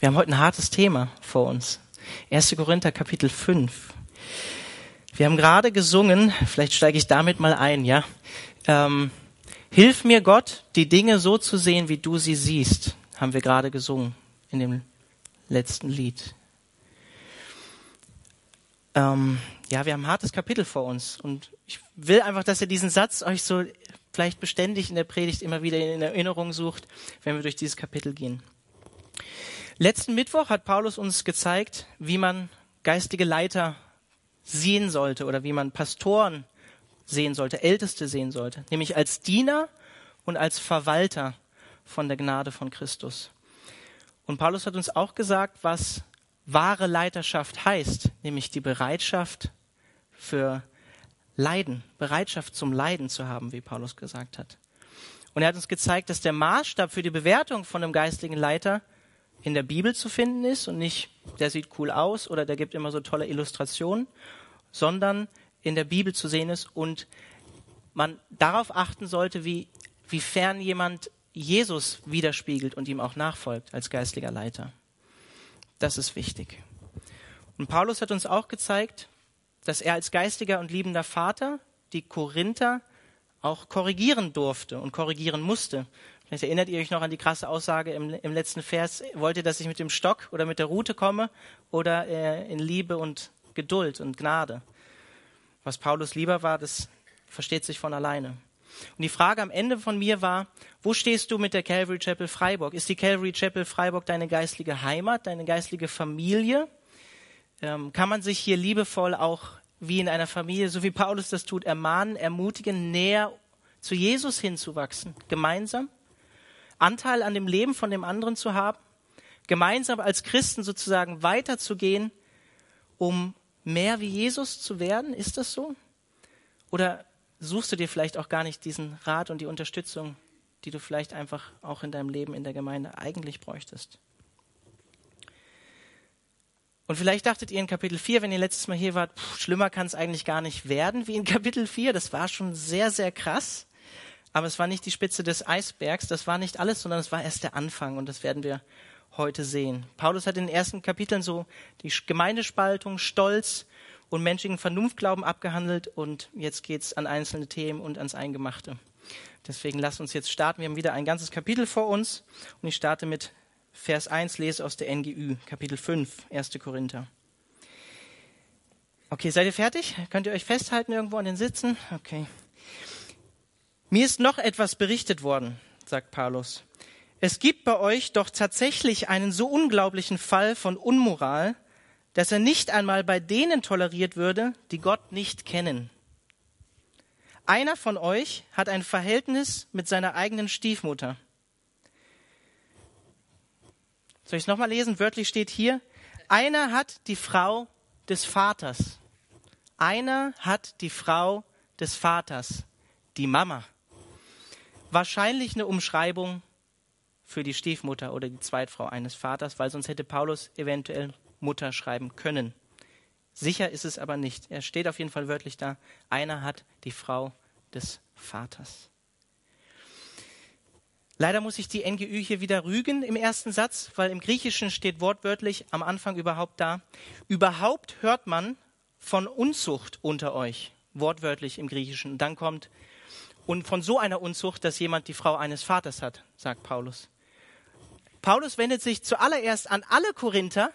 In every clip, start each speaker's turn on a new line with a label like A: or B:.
A: Wir haben heute ein hartes Thema vor uns. 1. Korinther Kapitel 5. Wir haben gerade gesungen, vielleicht steige ich damit mal ein, ja. Ähm, Hilf mir Gott, die Dinge so zu sehen, wie du sie siehst, haben wir gerade gesungen in dem letzten Lied. Ähm, ja, wir haben ein hartes Kapitel vor uns und ich will einfach, dass ihr diesen Satz euch so vielleicht beständig in der Predigt immer wieder in Erinnerung sucht, wenn wir durch dieses Kapitel gehen. Letzten Mittwoch hat Paulus uns gezeigt, wie man geistige Leiter sehen sollte oder wie man Pastoren sehen sollte, Älteste sehen sollte, nämlich als Diener und als Verwalter von der Gnade von Christus. Und Paulus hat uns auch gesagt, was wahre Leiterschaft heißt, nämlich die Bereitschaft für Leiden, Bereitschaft zum Leiden zu haben, wie Paulus gesagt hat. Und er hat uns gezeigt, dass der Maßstab für die Bewertung von einem geistlichen Leiter in der Bibel zu finden ist und nicht, der sieht cool aus oder der gibt immer so tolle Illustrationen, sondern in der Bibel zu sehen ist und man darauf achten sollte, wie, wie fern jemand Jesus widerspiegelt und ihm auch nachfolgt als geistlicher Leiter. Das ist wichtig. Und Paulus hat uns auch gezeigt, dass er als geistiger und liebender Vater die Korinther auch korrigieren durfte und korrigieren musste. Vielleicht erinnert ihr euch noch an die krasse Aussage im, im letzten Vers. Wollt ihr, dass ich mit dem Stock oder mit der Rute komme oder äh, in Liebe und Geduld und Gnade? Was Paulus lieber war, das versteht sich von alleine. Und die Frage am Ende von mir war, wo stehst du mit der Calvary Chapel Freiburg? Ist die Calvary Chapel Freiburg deine geistliche Heimat, deine geistliche Familie? Ähm, kann man sich hier liebevoll auch wie in einer Familie, so wie Paulus das tut, ermahnen, ermutigen, näher zu Jesus hinzuwachsen, gemeinsam? Anteil an dem Leben von dem anderen zu haben, gemeinsam als Christen sozusagen weiterzugehen, um mehr wie Jesus zu werden? Ist das so? Oder suchst du dir vielleicht auch gar nicht diesen Rat und die Unterstützung, die du vielleicht einfach auch in deinem Leben in der Gemeinde eigentlich bräuchtest? Und vielleicht dachtet ihr in Kapitel 4, wenn ihr letztes Mal hier wart, pff, schlimmer kann es eigentlich gar nicht werden wie in Kapitel 4. Das war schon sehr, sehr krass. Aber es war nicht die Spitze des Eisbergs, das war nicht alles, sondern es war erst der Anfang und das werden wir heute sehen. Paulus hat in den ersten Kapiteln so die Gemeindespaltung, Stolz und menschlichen Vernunftglauben abgehandelt und jetzt geht's an einzelne Themen und ans Eingemachte. Deswegen lasst uns jetzt starten. Wir haben wieder ein ganzes Kapitel vor uns und ich starte mit Vers 1, lese aus der NGÜ, Kapitel 5, 1. Korinther. Okay, seid ihr fertig? Könnt ihr euch festhalten irgendwo an den Sitzen? Okay. Mir ist noch etwas berichtet worden, sagt Paulus. Es gibt bei euch doch tatsächlich einen so unglaublichen Fall von Unmoral, dass er nicht einmal bei denen toleriert würde, die Gott nicht kennen. Einer von euch hat ein Verhältnis mit seiner eigenen Stiefmutter. Soll ich es nochmal lesen? Wörtlich steht hier, einer hat die Frau des Vaters. Einer hat die Frau des Vaters, die Mama wahrscheinlich eine Umschreibung für die Stiefmutter oder die Zweitfrau eines Vaters, weil sonst hätte Paulus eventuell Mutter schreiben können. Sicher ist es aber nicht. Er steht auf jeden Fall wörtlich da. Einer hat die Frau des Vaters. Leider muss ich die NGÜ hier wieder rügen im ersten Satz, weil im Griechischen steht wortwörtlich am Anfang überhaupt da. Überhaupt hört man von Unzucht unter euch. Wortwörtlich im Griechischen. dann kommt und von so einer Unzucht, dass jemand die Frau eines Vaters hat, sagt Paulus. Paulus wendet sich zuallererst an alle Korinther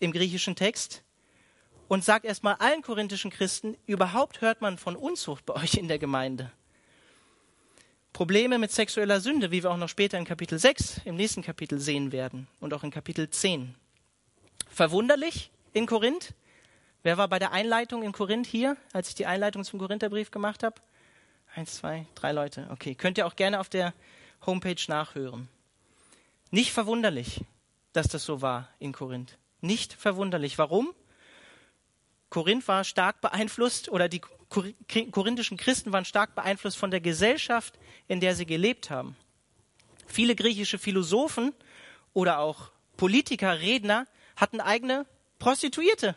A: im griechischen Text und sagt erstmal allen korinthischen Christen, überhaupt hört man von Unzucht bei euch in der Gemeinde. Probleme mit sexueller Sünde, wie wir auch noch später in Kapitel 6 im nächsten Kapitel sehen werden und auch in Kapitel 10. Verwunderlich in Korinth. Wer war bei der Einleitung in Korinth hier, als ich die Einleitung zum Korintherbrief gemacht habe? Eins, zwei, drei Leute. Okay, könnt ihr auch gerne auf der Homepage nachhören. Nicht verwunderlich, dass das so war in Korinth. Nicht verwunderlich. Warum? Korinth war stark beeinflusst oder die korinthischen Christen waren stark beeinflusst von der Gesellschaft, in der sie gelebt haben. Viele griechische Philosophen oder auch Politiker, Redner hatten eigene Prostituierte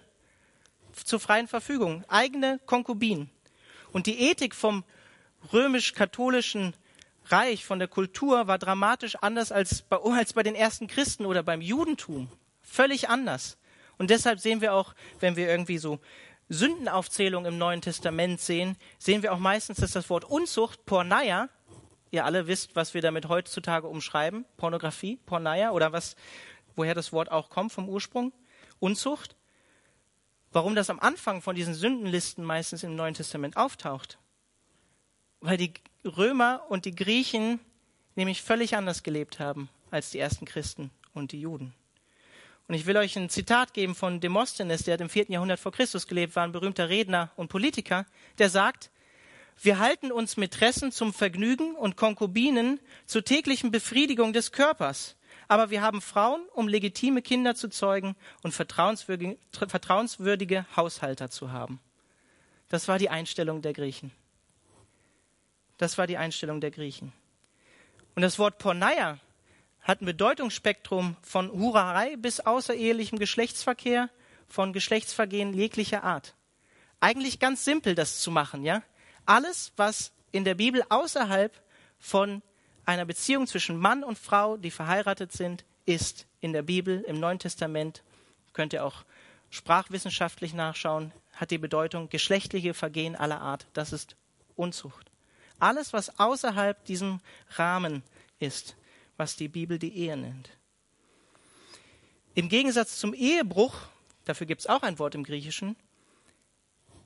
A: zur freien Verfügung, eigene Konkubinen. Und die Ethik vom römisch-katholischen Reich, von der Kultur war dramatisch anders als bei, als bei den ersten Christen oder beim Judentum. Völlig anders. Und deshalb sehen wir auch, wenn wir irgendwie so Sündenaufzählung im Neuen Testament sehen, sehen wir auch meistens, dass das Wort Unzucht, Porneia, ihr alle wisst, was wir damit heutzutage umschreiben, Pornografie, Porneia oder was, woher das Wort auch kommt vom Ursprung, Unzucht. Warum das am Anfang von diesen Sündenlisten meistens im Neuen Testament auftaucht? Weil die Römer und die Griechen nämlich völlig anders gelebt haben als die ersten Christen und die Juden. Und ich will euch ein Zitat geben von Demosthenes, der hat im vierten Jahrhundert vor Christus gelebt, war ein berühmter Redner und Politiker, der sagt, wir halten uns Mätressen zum Vergnügen und Konkubinen zur täglichen Befriedigung des Körpers. Aber wir haben Frauen, um legitime Kinder zu zeugen und vertrauenswürdige, vertrauenswürdige Haushalter zu haben. Das war die Einstellung der Griechen. Das war die Einstellung der Griechen. Und das Wort Porneia hat ein Bedeutungsspektrum von Hurerei bis außerehelichem Geschlechtsverkehr, von Geschlechtsvergehen jeglicher Art. Eigentlich ganz simpel, das zu machen, ja? Alles, was in der Bibel außerhalb von einer Beziehung zwischen Mann und Frau, die verheiratet sind, ist in der Bibel, im Neuen Testament, könnt ihr auch sprachwissenschaftlich nachschauen, hat die Bedeutung geschlechtliche Vergehen aller Art. Das ist Unzucht. Alles, was außerhalb diesem Rahmen ist, was die Bibel die Ehe nennt. Im Gegensatz zum Ehebruch, dafür gibt es auch ein Wort im Griechischen,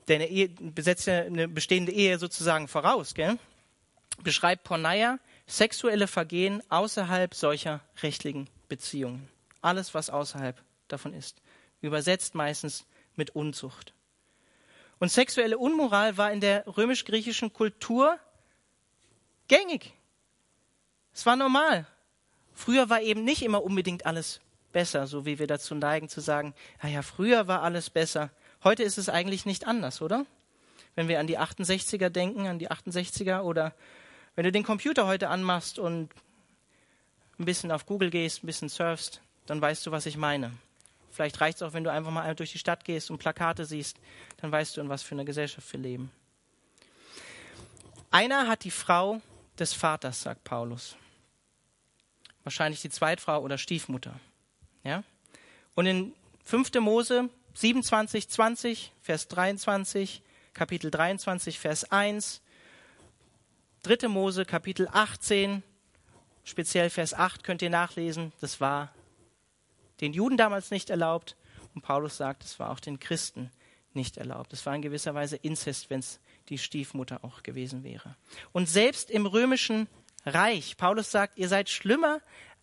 A: denn eine Ehe besetzt ja eine bestehende Ehe sozusagen voraus, gell? beschreibt Porneia sexuelle Vergehen außerhalb solcher rechtlichen Beziehungen. Alles, was außerhalb davon ist. Übersetzt meistens mit Unzucht. Und sexuelle Unmoral war in der römisch-griechischen Kultur gängig. Es war normal. Früher war eben nicht immer unbedingt alles besser, so wie wir dazu neigen zu sagen, naja, früher war alles besser. Heute ist es eigentlich nicht anders, oder? Wenn wir an die 68er denken, an die 68er oder wenn du den Computer heute anmachst und ein bisschen auf Google gehst, ein bisschen surfst, dann weißt du, was ich meine. Vielleicht reicht es auch, wenn du einfach mal durch die Stadt gehst und Plakate siehst, dann weißt du, in was für einer Gesellschaft wir leben. Einer hat die Frau des Vaters, sagt Paulus wahrscheinlich die Zweitfrau oder Stiefmutter. Ja? Und in 5. Mose 27, 20, Vers 23, Kapitel 23, Vers 1, 3. Mose, Kapitel 18, speziell Vers 8 könnt ihr nachlesen, das war den Juden damals nicht erlaubt und Paulus sagt, es war auch den Christen nicht erlaubt. Es war in gewisser Weise Inzest, wenn es die Stiefmutter auch gewesen wäre. Und selbst im römischen reich. Paulus sagt, ihr seid schlimmer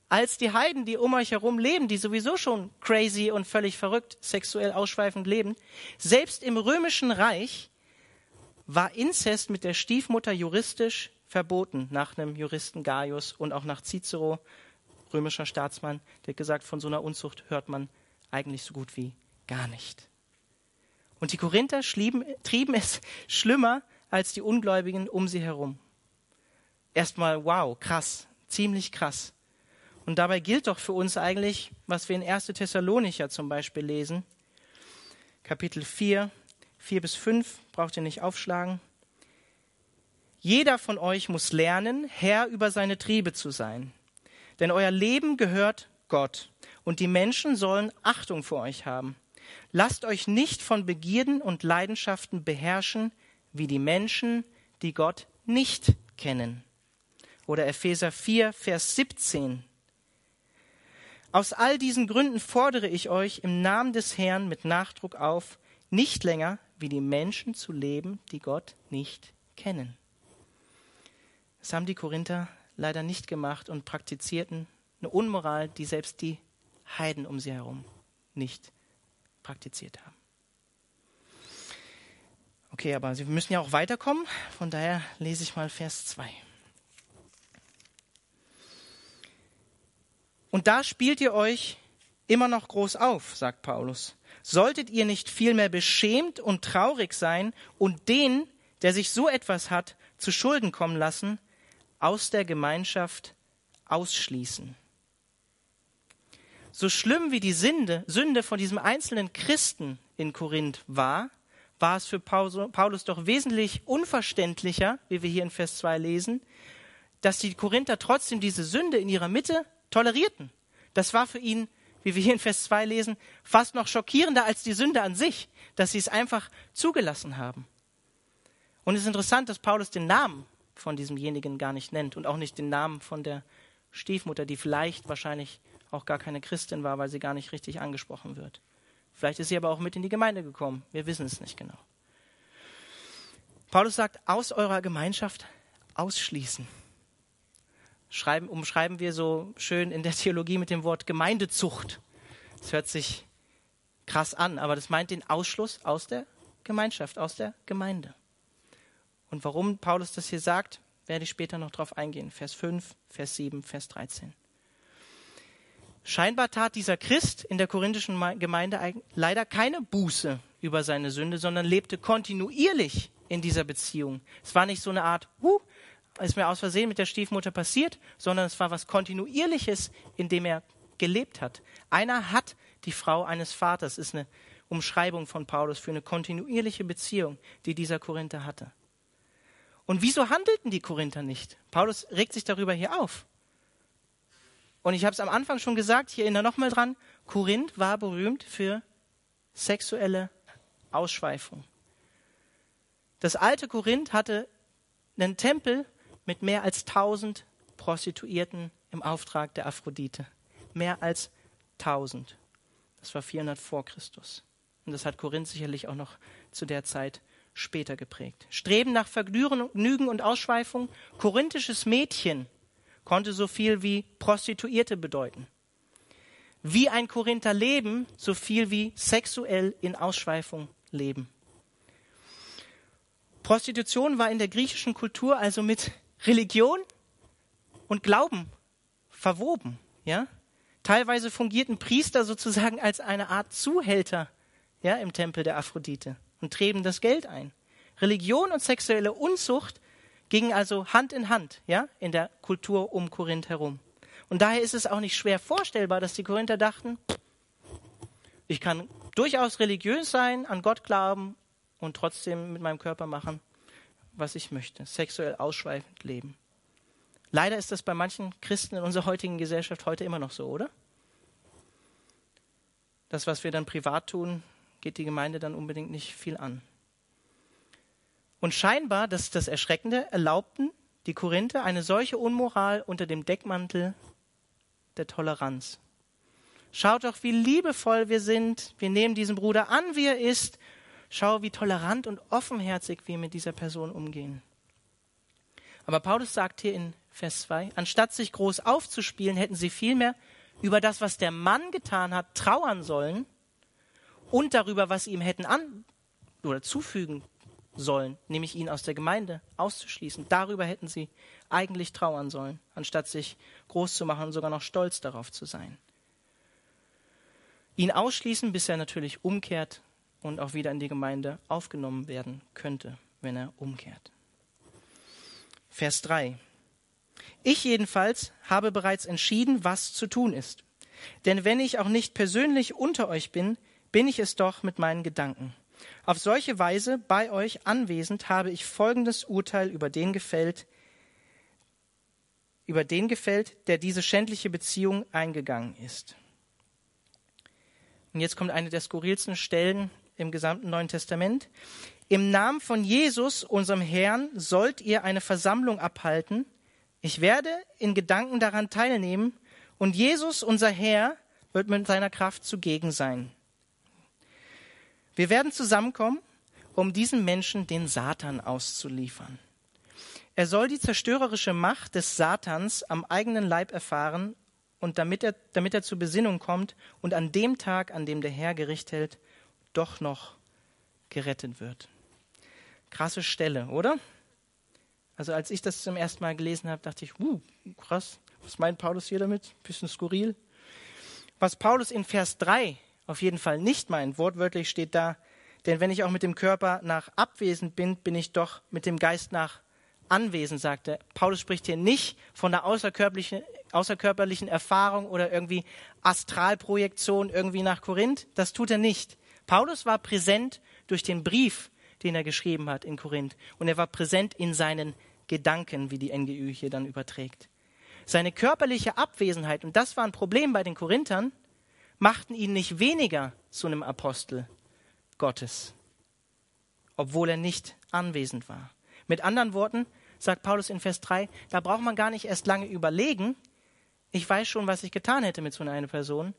A: als die Heiden, die um euch herum leben, die sowieso schon crazy und völlig verrückt, sexuell ausschweifend leben. Selbst im römischen Reich war Inzest mit der Stiefmutter juristisch verboten, nach einem Juristen Gaius und auch nach Cicero, römischer Staatsmann, der hat gesagt, von so einer Unzucht hört man eigentlich so gut wie gar nicht. Und die Korinther schlieben, trieben es schlimmer als die Ungläubigen um sie herum erstmal, wow, krass, ziemlich krass. Und dabei gilt doch für uns eigentlich, was wir in 1. Thessalonicher zum Beispiel lesen, Kapitel 4, 4 bis 5, braucht ihr nicht aufschlagen. Jeder von euch muss lernen, Herr über seine Triebe zu sein. Denn euer Leben gehört Gott und die Menschen sollen Achtung vor euch haben. Lasst euch nicht von Begierden und Leidenschaften beherrschen, wie die Menschen, die Gott nicht kennen. Oder Epheser 4, Vers 17. Aus all diesen Gründen fordere ich euch im Namen des Herrn mit Nachdruck auf, nicht länger wie die Menschen zu leben, die Gott nicht kennen. Das haben die Korinther leider nicht gemacht und praktizierten eine Unmoral, die selbst die Heiden um sie herum nicht praktiziert haben. Okay, aber sie müssen ja auch weiterkommen, von daher lese ich mal Vers 2. Und da spielt ihr euch immer noch groß auf, sagt Paulus. Solltet ihr nicht vielmehr beschämt und traurig sein und den, der sich so etwas hat, zu Schulden kommen lassen, aus der Gemeinschaft ausschließen? So schlimm wie die Sünde, Sünde von diesem einzelnen Christen in Korinth war, war es für Paulus doch wesentlich unverständlicher, wie wir hier in Vers 2 lesen, dass die Korinther trotzdem diese Sünde in ihrer Mitte tolerierten. Das war für ihn, wie wir hier in Vers 2 lesen, fast noch schockierender als die Sünde an sich, dass sie es einfach zugelassen haben. Und es ist interessant, dass Paulus den Namen von diesemjenigen gar nicht nennt und auch nicht den Namen von der Stiefmutter, die vielleicht wahrscheinlich auch gar keine Christin war, weil sie gar nicht richtig angesprochen wird. Vielleicht ist sie aber auch mit in die Gemeinde gekommen. Wir wissen es nicht genau. Paulus sagt, aus eurer Gemeinschaft ausschließen. Schreiben, umschreiben wir so schön in der Theologie mit dem Wort Gemeindezucht. Das hört sich krass an, aber das meint den Ausschluss aus der Gemeinschaft, aus der Gemeinde. Und warum Paulus das hier sagt, werde ich später noch drauf eingehen. Vers 5, Vers 7, Vers 13. Scheinbar tat dieser Christ in der korinthischen Gemeinde leider keine Buße über seine Sünde, sondern lebte kontinuierlich in dieser Beziehung. Es war nicht so eine Art, huh, ist mir aus Versehen mit der Stiefmutter passiert, sondern es war was Kontinuierliches, in dem er gelebt hat. Einer hat die Frau eines Vaters, ist eine Umschreibung von Paulus für eine kontinuierliche Beziehung, die dieser Korinther hatte. Und wieso handelten die Korinther nicht? Paulus regt sich darüber hier auf. Und ich habe es am Anfang schon gesagt, hier erinnere nochmal dran, Korinth war berühmt für sexuelle Ausschweifung. Das alte Korinth hatte einen Tempel mit mehr als tausend Prostituierten im Auftrag der Aphrodite. Mehr als tausend. Das war 400 vor Christus. Und das hat Korinth sicherlich auch noch zu der Zeit später geprägt. Streben nach Vergnügen und Ausschweifung. Korinthisches Mädchen konnte so viel wie Prostituierte bedeuten. Wie ein Korinther leben, so viel wie sexuell in Ausschweifung leben. Prostitution war in der griechischen Kultur also mit Religion und Glauben verwoben, ja? Teilweise fungierten Priester sozusagen als eine Art Zuhälter, ja, im Tempel der Aphrodite und trieben das Geld ein. Religion und sexuelle Unzucht gingen also Hand in Hand, ja, in der Kultur um Korinth herum. Und daher ist es auch nicht schwer vorstellbar, dass die Korinther dachten, ich kann durchaus religiös sein, an Gott glauben und trotzdem mit meinem Körper machen, was ich möchte, sexuell ausschweifend leben. Leider ist das bei manchen Christen in unserer heutigen Gesellschaft heute immer noch so, oder? Das, was wir dann privat tun, geht die Gemeinde dann unbedingt nicht viel an. Und scheinbar, das ist das Erschreckende, erlaubten die Korinther eine solche Unmoral unter dem Deckmantel der Toleranz. Schaut doch, wie liebevoll wir sind. Wir nehmen diesen Bruder an, wie er ist. Schau, wie tolerant und offenherzig wir mit dieser Person umgehen. Aber Paulus sagt hier in Vers 2, anstatt sich groß aufzuspielen, hätten sie vielmehr über das, was der Mann getan hat, trauern sollen und darüber, was sie ihm hätten an oder zufügen sollen, nämlich ihn aus der Gemeinde auszuschließen. Darüber hätten sie eigentlich trauern sollen, anstatt sich groß zu machen und sogar noch stolz darauf zu sein. Ihn ausschließen, bis er natürlich umkehrt und auch wieder in die Gemeinde aufgenommen werden könnte, wenn er umkehrt. Vers 3. Ich jedenfalls habe bereits entschieden, was zu tun ist. Denn wenn ich auch nicht persönlich unter euch bin, bin ich es doch mit meinen Gedanken. Auf solche Weise bei euch anwesend habe ich folgendes Urteil über den gefällt, über den gefällt, der diese schändliche Beziehung eingegangen ist. Und jetzt kommt eine der skurrilsten Stellen im gesamten Neuen Testament. Im Namen von Jesus, unserem Herrn, sollt ihr eine Versammlung abhalten. Ich werde in Gedanken daran teilnehmen und Jesus, unser Herr, wird mit seiner Kraft zugegen sein. Wir werden zusammenkommen, um diesen Menschen den Satan auszuliefern. Er soll die zerstörerische Macht des Satans am eigenen Leib erfahren und damit er, damit er zur Besinnung kommt und an dem Tag, an dem der Herr Gericht hält, doch noch gerettet wird. Krasse Stelle, oder? Also als ich das zum ersten Mal gelesen habe, dachte ich, uh, krass, was meint Paulus hier damit? Bisschen skurril. Was Paulus in Vers 3 auf jeden Fall nicht meint. Wortwörtlich steht da, denn wenn ich auch mit dem Körper nach abwesend bin, bin ich doch mit dem Geist nach anwesend, sagt er. Paulus spricht hier nicht von einer außerkörperlichen, außerkörperlichen Erfahrung oder irgendwie Astralprojektion irgendwie nach Korinth. Das tut er nicht. Paulus war präsent durch den Brief, den er geschrieben hat in Korinth. Und er war präsent in seinen Gedanken, wie die NGÜ hier dann überträgt. Seine körperliche Abwesenheit, und das war ein Problem bei den Korinthern, machten ihn nicht weniger zu einem Apostel Gottes, obwohl er nicht anwesend war. Mit anderen Worten, sagt Paulus in Vers 3, da braucht man gar nicht erst lange überlegen. Ich weiß schon, was ich getan hätte mit so einer Person.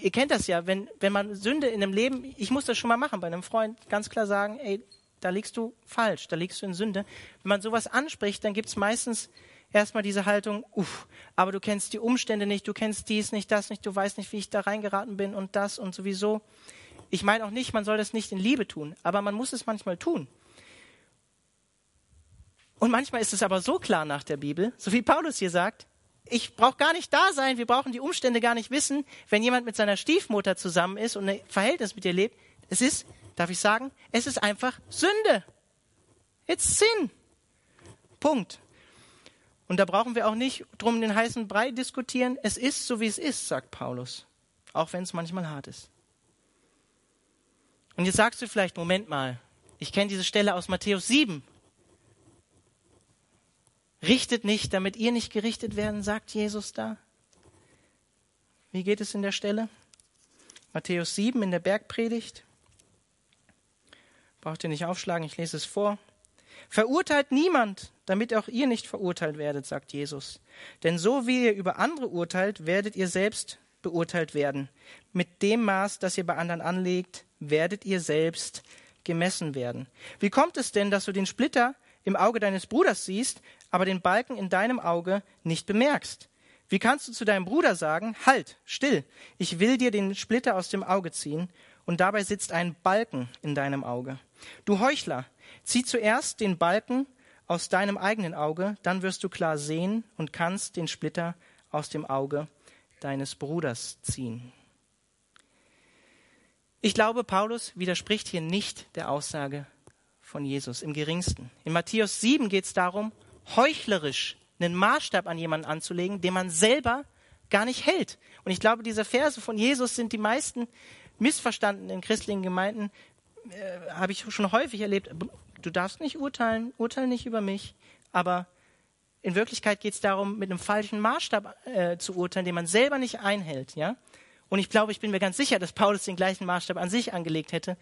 A: Ihr kennt das ja, wenn, wenn man Sünde in einem Leben, ich muss das schon mal machen, bei einem Freund ganz klar sagen, ey, da liegst du falsch, da liegst du in Sünde. Wenn man sowas anspricht, dann gibt es meistens erstmal diese Haltung, uff, aber du kennst die Umstände nicht, du kennst dies nicht, das nicht, du weißt nicht, wie ich da reingeraten bin und das und sowieso. Ich meine auch nicht, man soll das nicht in Liebe tun, aber man muss es manchmal tun. Und manchmal ist es aber so klar nach der Bibel, so wie Paulus hier sagt, ich brauche gar nicht da sein, wir brauchen die Umstände gar nicht wissen, wenn jemand mit seiner Stiefmutter zusammen ist und ein Verhältnis mit ihr lebt. Es ist, darf ich sagen, es ist einfach Sünde. It's sin. Punkt. Und da brauchen wir auch nicht drum den heißen Brei diskutieren. Es ist so, wie es ist, sagt Paulus. Auch wenn es manchmal hart ist. Und jetzt sagst du vielleicht, Moment mal, ich kenne diese Stelle aus Matthäus 7. Richtet nicht, damit ihr nicht gerichtet werden, sagt Jesus da. Wie geht es in der Stelle? Matthäus 7 in der Bergpredigt. Braucht ihr nicht aufschlagen, ich lese es vor. Verurteilt niemand, damit auch ihr nicht verurteilt werdet, sagt Jesus. Denn so wie ihr über andere urteilt, werdet ihr selbst beurteilt werden. Mit dem Maß, das ihr bei anderen anlegt, werdet ihr selbst gemessen werden. Wie kommt es denn, dass du den Splitter im Auge deines Bruders siehst, aber den Balken in deinem Auge nicht bemerkst? Wie kannst du zu deinem Bruder sagen, halt, still, ich will dir den Splitter aus dem Auge ziehen, und dabei sitzt ein Balken in deinem Auge? Du Heuchler, zieh zuerst den Balken aus deinem eigenen Auge, dann wirst du klar sehen und kannst den Splitter aus dem Auge deines Bruders ziehen. Ich glaube, Paulus widerspricht hier nicht der Aussage von Jesus im geringsten. In Matthäus 7 geht es darum, heuchlerisch einen Maßstab an jemanden anzulegen, den man selber gar nicht hält. Und ich glaube, diese Verse von Jesus sind die meisten missverstanden in christlichen Gemeinden, äh, habe ich schon häufig erlebt. Du darfst nicht urteilen, urteile nicht über mich, aber in Wirklichkeit geht es darum, mit einem falschen Maßstab äh, zu urteilen, den man selber nicht einhält, ja. Und ich glaube, ich bin mir ganz sicher, dass Paulus den gleichen Maßstab an sich angelegt hätte.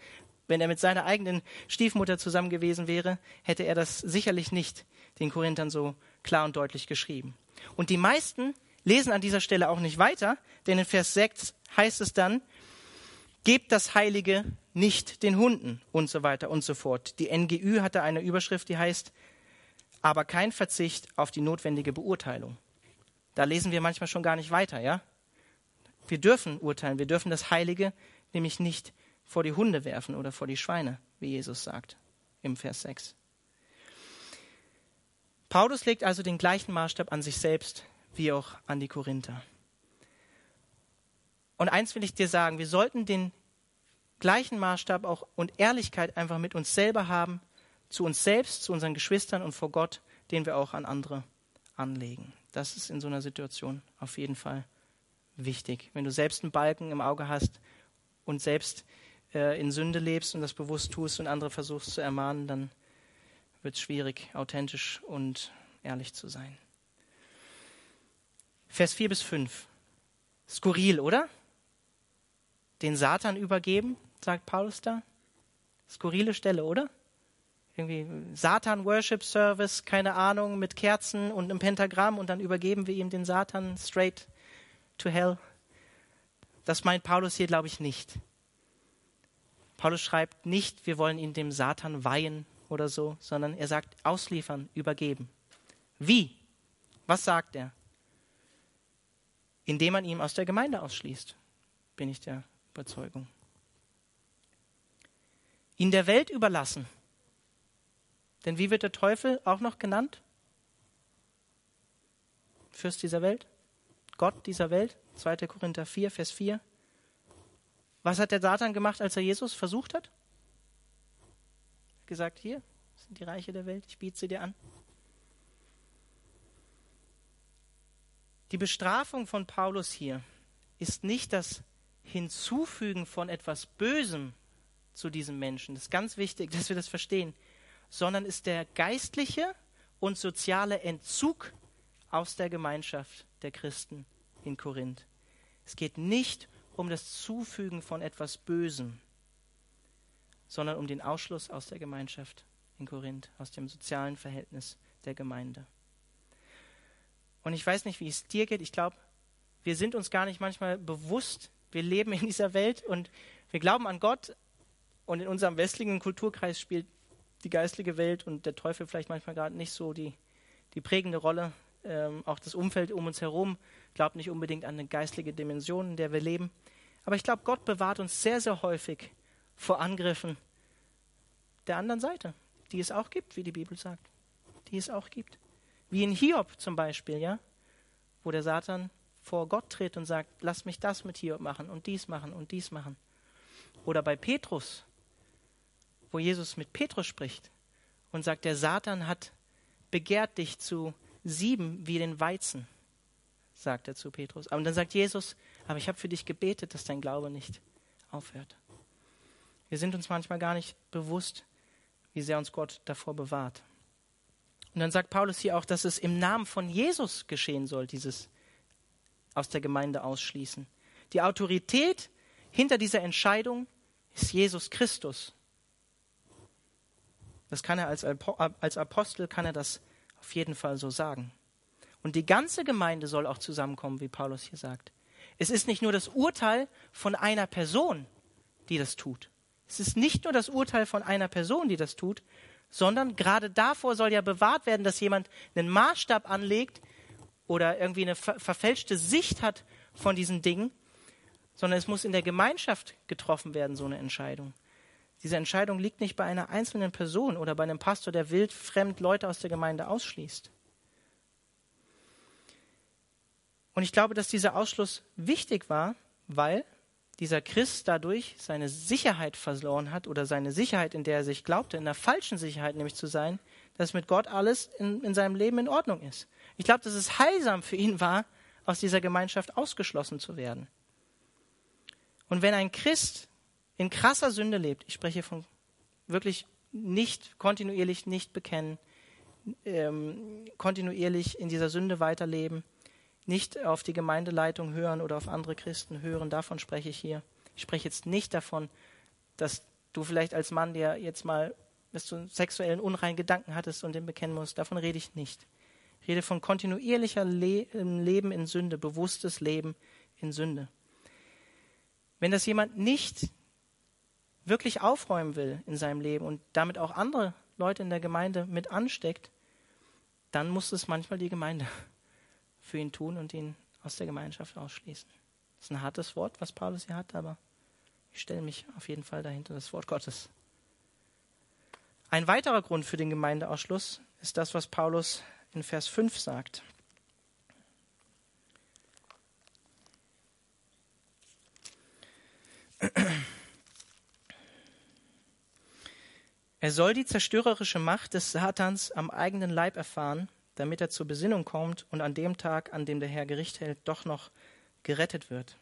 A: Wenn er mit seiner eigenen Stiefmutter zusammen gewesen wäre, hätte er das sicherlich nicht den Korinthern so klar und deutlich geschrieben. Und die meisten lesen an dieser Stelle auch nicht weiter, denn in Vers 6 heißt es dann, gebt das Heilige nicht den Hunden und so weiter und so fort. Die NGÜ hatte eine Überschrift, die heißt, aber kein Verzicht auf die notwendige Beurteilung. Da lesen wir manchmal schon gar nicht weiter, ja? Wir dürfen urteilen, wir dürfen das Heilige nämlich nicht vor die Hunde werfen oder vor die Schweine, wie Jesus sagt im Vers 6. Paulus legt also den gleichen Maßstab an sich selbst wie auch an die Korinther. Und eins will ich dir sagen, wir sollten den gleichen Maßstab auch und Ehrlichkeit einfach mit uns selber haben, zu uns selbst, zu unseren Geschwistern und vor Gott, den wir auch an andere anlegen. Das ist in so einer Situation auf jeden Fall wichtig. Wenn du selbst einen Balken im Auge hast und selbst äh, in Sünde lebst und das bewusst tust und andere versuchst zu ermahnen, dann wird es schwierig, authentisch und ehrlich zu sein. Vers 4 bis 5. Skurril, oder? den Satan übergeben, sagt Paulus da. Skurrile Stelle, oder? Irgendwie Satan Worship Service, keine Ahnung, mit Kerzen und einem Pentagramm und dann übergeben wir ihm den Satan straight to hell. Das meint Paulus hier, glaube ich, nicht. Paulus schreibt nicht, wir wollen ihn dem Satan weihen oder so, sondern er sagt ausliefern, übergeben. Wie? Was sagt er? Indem man ihn aus der Gemeinde ausschließt, bin ich der Überzeugung. Ihn der Welt überlassen. Denn wie wird der Teufel auch noch genannt? Fürst dieser Welt? Gott dieser Welt? 2. Korinther 4, Vers 4. Was hat der Satan gemacht, als er Jesus versucht hat? Gesagt, hier sind die Reiche der Welt, ich biete sie dir an. Die Bestrafung von Paulus hier ist nicht das Hinzufügen von etwas Bösem zu diesem Menschen. Das ist ganz wichtig, dass wir das verstehen. Sondern ist der geistliche und soziale Entzug aus der Gemeinschaft der Christen in Korinth. Es geht nicht um das Zufügen von etwas Bösem, sondern um den Ausschluss aus der Gemeinschaft in Korinth, aus dem sozialen Verhältnis der Gemeinde. Und ich weiß nicht, wie es dir geht. Ich glaube, wir sind uns gar nicht manchmal bewusst, wir leben in dieser Welt und wir glauben an Gott und in unserem westlichen Kulturkreis spielt die geistliche Welt und der Teufel vielleicht manchmal gerade nicht so die, die prägende Rolle. Ähm, auch das Umfeld um uns herum glaubt nicht unbedingt an eine geistliche Dimension, in der wir leben. Aber ich glaube, Gott bewahrt uns sehr, sehr häufig vor Angriffen der anderen Seite, die es auch gibt, wie die Bibel sagt. Die es auch gibt. Wie in Hiob zum Beispiel, ja, wo der Satan vor Gott tritt und sagt, lass mich das mit Hiob machen und dies machen und dies machen. Oder bei Petrus, wo Jesus mit Petrus spricht und sagt, der Satan hat begehrt dich zu sieben wie den Weizen, sagt er zu Petrus. Und dann sagt Jesus, aber ich habe für dich gebetet, dass dein Glaube nicht aufhört. Wir sind uns manchmal gar nicht bewusst, wie sehr uns Gott davor bewahrt. Und dann sagt Paulus hier auch, dass es im Namen von Jesus geschehen soll, dieses aus der Gemeinde ausschließen. Die Autorität hinter dieser Entscheidung ist Jesus Christus. Das kann er als, als Apostel, kann er das auf jeden Fall so sagen. Und die ganze Gemeinde soll auch zusammenkommen, wie Paulus hier sagt. Es ist nicht nur das Urteil von einer Person, die das tut. Es ist nicht nur das Urteil von einer Person, die das tut, sondern gerade davor soll ja bewahrt werden, dass jemand einen Maßstab anlegt oder irgendwie eine ver verfälschte Sicht hat von diesen Dingen, sondern es muss in der Gemeinschaft getroffen werden, so eine Entscheidung. Diese Entscheidung liegt nicht bei einer einzelnen Person oder bei einem Pastor, der wild fremd Leute aus der Gemeinde ausschließt. Und ich glaube, dass dieser Ausschluss wichtig war, weil dieser Christ dadurch seine Sicherheit verloren hat oder seine Sicherheit, in der er sich glaubte, in der falschen Sicherheit nämlich zu sein, dass mit Gott alles in, in seinem Leben in Ordnung ist. Ich glaube, dass es heilsam für ihn war, aus dieser Gemeinschaft ausgeschlossen zu werden. Und wenn ein Christ in krasser Sünde lebt, ich spreche von wirklich nicht kontinuierlich nicht bekennen, ähm, kontinuierlich in dieser Sünde weiterleben, nicht auf die Gemeindeleitung hören oder auf andere Christen hören, davon spreche ich hier. Ich spreche jetzt nicht davon, dass du vielleicht als Mann, der jetzt mal, du einen sexuellen unreinen Gedanken hattest und den bekennen musst, davon rede ich nicht. Ich rede von kontinuierlicher Le Leben in Sünde, bewusstes Leben in Sünde. Wenn das jemand nicht wirklich aufräumen will in seinem Leben und damit auch andere Leute in der Gemeinde mit ansteckt, dann muss es manchmal die Gemeinde für ihn tun und ihn aus der Gemeinschaft ausschließen. Das ist ein hartes Wort, was Paulus hier hat, aber ich stelle mich auf jeden Fall dahinter, das Wort Gottes. Ein weiterer Grund für den Gemeindeausschluss ist das, was Paulus in Vers 5 sagt. Er soll die zerstörerische Macht des Satans am eigenen Leib erfahren damit er zur Besinnung kommt und an dem Tag, an dem der Herr Gericht hält, doch noch gerettet wird.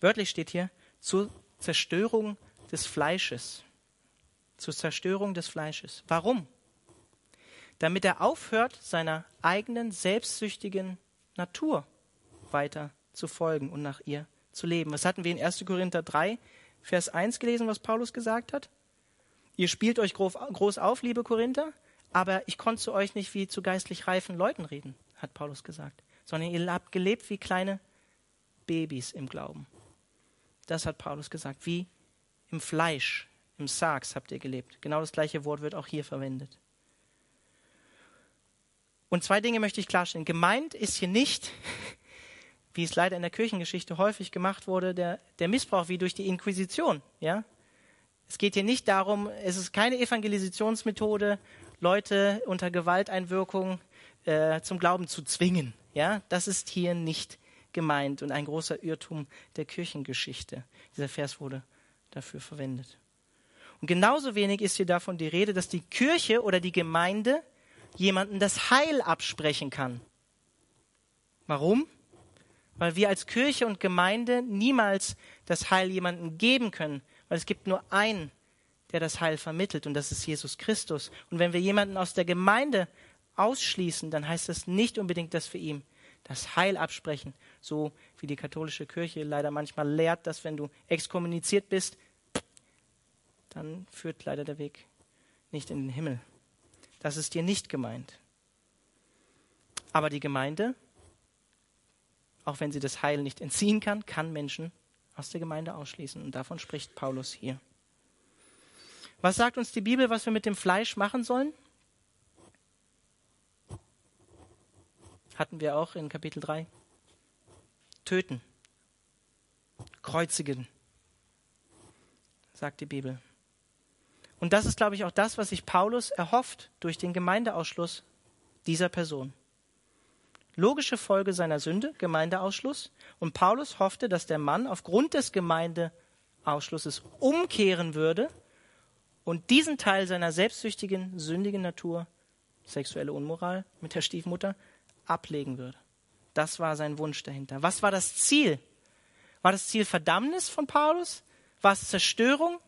A: Wörtlich steht hier, zur Zerstörung des Fleisches. Zur Zerstörung des Fleisches. Warum? Damit er aufhört, seiner eigenen selbstsüchtigen Natur weiter zu folgen und nach ihr zu leben. Was hatten wir in 1. Korinther 3, Vers 1 gelesen, was Paulus gesagt hat? Ihr spielt euch groß auf, liebe Korinther, aber ich konnte zu euch nicht wie zu geistlich reifen Leuten reden, hat Paulus gesagt, sondern ihr habt gelebt wie kleine Babys im Glauben. Das hat Paulus gesagt, wie im Fleisch, im Sargs habt ihr gelebt. Genau das gleiche Wort wird auch hier verwendet. Und zwei Dinge möchte ich klarstellen. Gemeint ist hier nicht, wie es leider in der Kirchengeschichte häufig gemacht wurde, der, der Missbrauch wie durch die Inquisition. Ja? Es geht hier nicht darum, es ist keine Evangelisationsmethode, Leute unter Gewalteinwirkung äh, zum Glauben zu zwingen. Ja, das ist hier nicht gemeint und ein großer Irrtum der Kirchengeschichte. Dieser Vers wurde dafür verwendet. Und genauso wenig ist hier davon die Rede, dass die Kirche oder die Gemeinde jemanden das Heil absprechen kann. Warum? Weil wir als Kirche und Gemeinde niemals das Heil jemandem geben können, weil es gibt nur einen der das Heil vermittelt und das ist Jesus Christus. Und wenn wir jemanden aus der Gemeinde ausschließen, dann heißt das nicht unbedingt, dass wir ihm das Heil absprechen. So wie die katholische Kirche leider manchmal lehrt, dass wenn du exkommuniziert bist, dann führt leider der Weg nicht in den Himmel. Das ist dir nicht gemeint. Aber die Gemeinde, auch wenn sie das Heil nicht entziehen kann, kann Menschen aus der Gemeinde ausschließen. Und davon spricht Paulus hier. Was sagt uns die Bibel, was wir mit dem Fleisch machen sollen? Hatten wir auch in Kapitel 3. Töten. Kreuzigen, sagt die Bibel. Und das ist, glaube ich, auch das, was sich Paulus erhofft durch den Gemeindeausschluss dieser Person. Logische Folge seiner Sünde, Gemeindeausschluss. Und Paulus hoffte, dass der Mann aufgrund des Gemeindeausschlusses umkehren würde und diesen Teil seiner selbstsüchtigen, sündigen Natur, sexuelle Unmoral mit der Stiefmutter, ablegen würde. Das war sein Wunsch dahinter. Was war das Ziel? War das Ziel Verdammnis von Paulus? War es Zerstörung?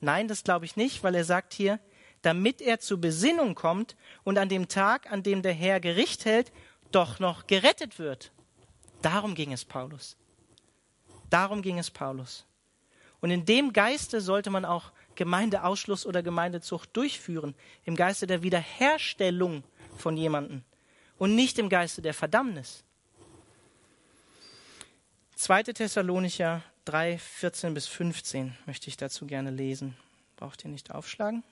A: Nein, das glaube ich nicht, weil er sagt hier, damit er zur Besinnung kommt und an dem Tag, an dem der Herr Gericht hält, doch noch gerettet wird. Darum ging es Paulus. Darum ging es Paulus. Und in dem Geiste sollte man auch Gemeindeausschluss oder Gemeindezucht durchführen, im Geiste der Wiederherstellung von jemandem und nicht im Geiste der Verdammnis. 2. Thessalonicher 3, 14 bis 15 möchte ich dazu gerne lesen. Braucht ihr nicht aufschlagen?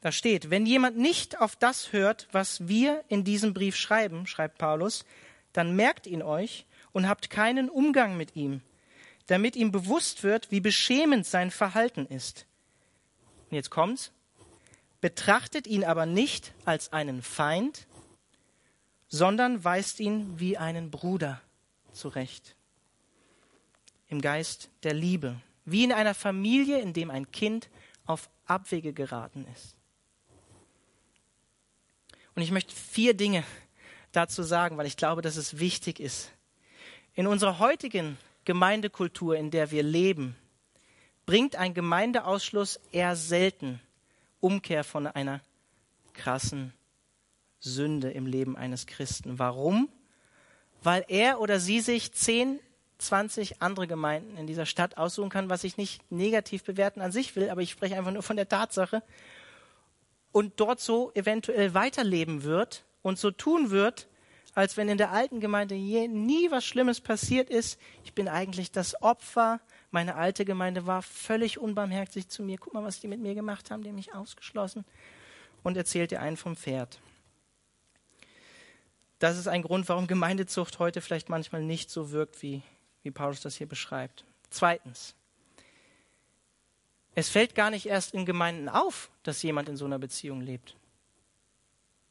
A: Da steht, wenn jemand nicht auf das hört, was wir in diesem Brief schreiben, schreibt Paulus, dann merkt ihn euch und habt keinen Umgang mit ihm, damit ihm bewusst wird, wie beschämend sein Verhalten ist. Und jetzt kommt's. Betrachtet ihn aber nicht als einen Feind, sondern weist ihn wie einen Bruder zurecht. Im Geist der Liebe. Wie in einer Familie, in dem ein Kind auf Abwege geraten ist. Und ich möchte vier Dinge dazu sagen, weil ich glaube, dass es wichtig ist. In unserer heutigen Gemeindekultur, in der wir leben, bringt ein Gemeindeausschluss eher selten Umkehr von einer krassen Sünde im Leben eines Christen. Warum? Weil er oder sie sich 10, 20 andere Gemeinden in dieser Stadt aussuchen kann, was ich nicht negativ bewerten an sich will, aber ich spreche einfach nur von der Tatsache. Und dort so eventuell weiterleben wird und so tun wird, als wenn in der alten Gemeinde nie was Schlimmes passiert ist. Ich bin eigentlich das Opfer. Meine alte Gemeinde war völlig unbarmherzig zu mir. Guck mal, was die mit mir gemacht haben, die haben mich ausgeschlossen. Und erzählt dir einen vom Pferd. Das ist ein Grund, warum Gemeindezucht heute vielleicht manchmal nicht so wirkt, wie, wie Paulus das hier beschreibt. Zweitens. Es fällt gar nicht erst in Gemeinden auf, dass jemand in so einer Beziehung lebt.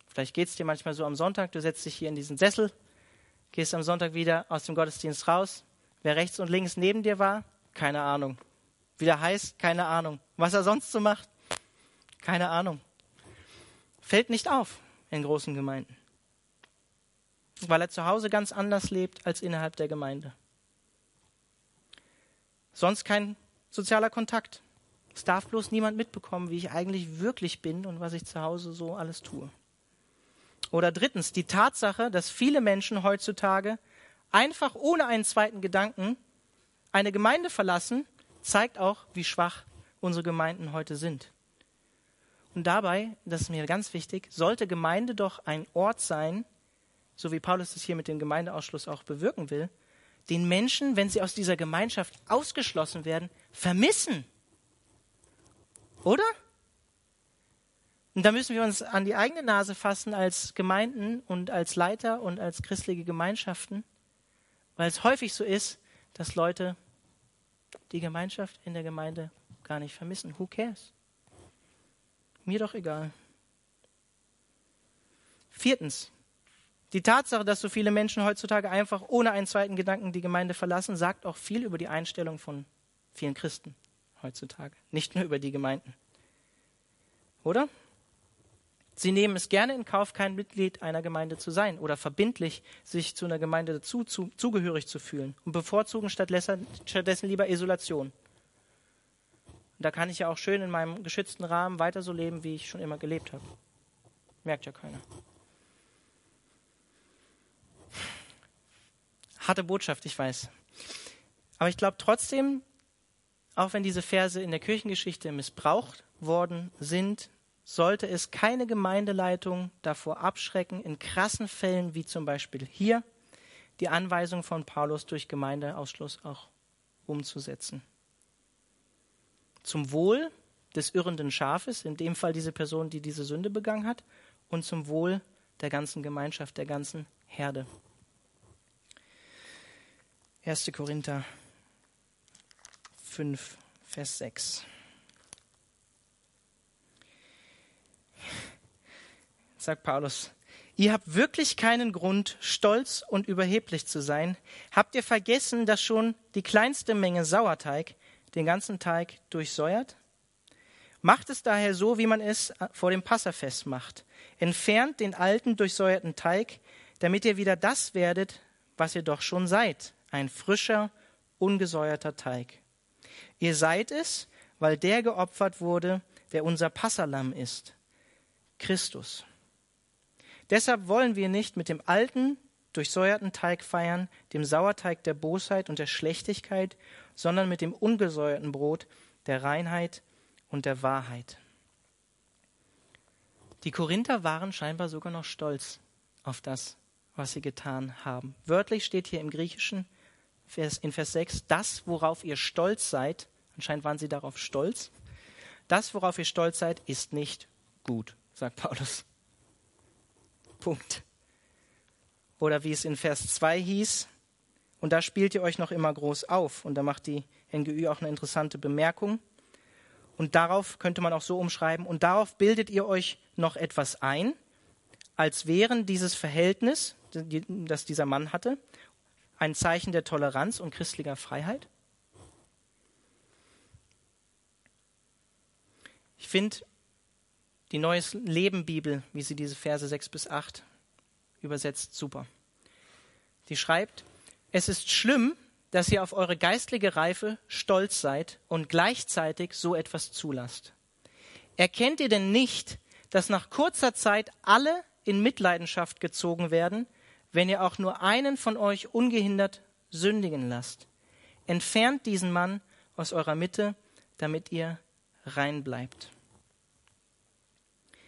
A: Vielleicht geht es dir manchmal so am Sonntag, du setzt dich hier in diesen Sessel, gehst am Sonntag wieder aus dem Gottesdienst raus. Wer rechts und links neben dir war, keine Ahnung. Wie der heißt, keine Ahnung. Was er sonst so macht, keine Ahnung. Fällt nicht auf in großen Gemeinden. Weil er zu Hause ganz anders lebt als innerhalb der Gemeinde. Sonst kein sozialer Kontakt. Es darf bloß niemand mitbekommen, wie ich eigentlich wirklich bin und was ich zu Hause so alles tue. Oder drittens, die Tatsache, dass viele Menschen heutzutage einfach ohne einen zweiten Gedanken eine Gemeinde verlassen, zeigt auch, wie schwach unsere Gemeinden heute sind. Und dabei, das ist mir ganz wichtig, sollte Gemeinde doch ein Ort sein, so wie Paulus es hier mit dem Gemeindeausschluss auch bewirken will, den Menschen, wenn sie aus dieser Gemeinschaft ausgeschlossen werden, vermissen. Oder? Und da müssen wir uns an die eigene Nase fassen als Gemeinden und als Leiter und als christliche Gemeinschaften, weil es häufig so ist, dass Leute die Gemeinschaft in der Gemeinde gar nicht vermissen. Who cares? Mir doch egal. Viertens. Die Tatsache, dass so viele Menschen heutzutage einfach ohne einen zweiten Gedanken die Gemeinde verlassen, sagt auch viel über die Einstellung von vielen Christen heutzutage, nicht nur über die Gemeinden. Oder? Sie nehmen es gerne in Kauf, kein Mitglied einer Gemeinde zu sein oder verbindlich sich zu einer Gemeinde dazu, zu, zugehörig zu fühlen und bevorzugen stattdessen lieber Isolation. Und da kann ich ja auch schön in meinem geschützten Rahmen weiter so leben, wie ich schon immer gelebt habe. Merkt ja keiner. Harte Botschaft, ich weiß. Aber ich glaube trotzdem, auch wenn diese Verse in der Kirchengeschichte missbraucht worden sind, sollte es keine Gemeindeleitung davor abschrecken, in krassen Fällen wie zum Beispiel hier die Anweisung von Paulus durch Gemeindeausschluss auch umzusetzen. Zum Wohl des irrenden Schafes, in dem Fall diese Person, die diese Sünde begangen hat, und zum Wohl der ganzen Gemeinschaft, der ganzen Herde. 1. Korinther 5, Vers 6. Sagt Paulus, ihr habt wirklich keinen Grund, stolz und überheblich zu sein. Habt ihr vergessen, dass schon die kleinste Menge Sauerteig den ganzen Teig durchsäuert? Macht es daher so, wie man es vor dem Passafest macht. Entfernt den alten, durchsäuerten Teig, damit ihr wieder das werdet, was ihr doch schon seid, ein frischer, ungesäuerter Teig. Ihr seid es, weil der geopfert wurde, der unser Passalam ist, Christus. Deshalb wollen wir nicht mit dem alten, durchsäuerten Teig feiern, dem Sauerteig der Bosheit und der Schlechtigkeit, sondern mit dem ungesäuerten Brot der Reinheit und der Wahrheit. Die Korinther waren scheinbar sogar noch stolz auf das, was sie getan haben. Wörtlich steht hier im Griechischen in Vers 6, das, worauf ihr stolz seid, anscheinend waren sie darauf stolz, das, worauf ihr stolz seid, ist nicht gut, sagt Paulus. Punkt. Oder wie es in Vers 2 hieß, und da spielt ihr euch noch immer groß auf. Und da macht die NGÜ auch eine interessante Bemerkung. Und darauf könnte man auch so umschreiben, und darauf bildet ihr euch noch etwas ein, als wären dieses Verhältnis, das dieser Mann hatte, ein Zeichen der Toleranz und christlicher Freiheit? Ich finde die Neues Leben Bibel, wie sie diese Verse 6 bis 8 übersetzt, super. Die schreibt, es ist schlimm, dass ihr auf eure geistliche Reife stolz seid und gleichzeitig so etwas zulasst. Erkennt ihr denn nicht, dass nach kurzer Zeit alle in Mitleidenschaft gezogen werden, wenn ihr auch nur einen von euch ungehindert sündigen lasst. Entfernt diesen Mann aus eurer Mitte, damit ihr rein bleibt.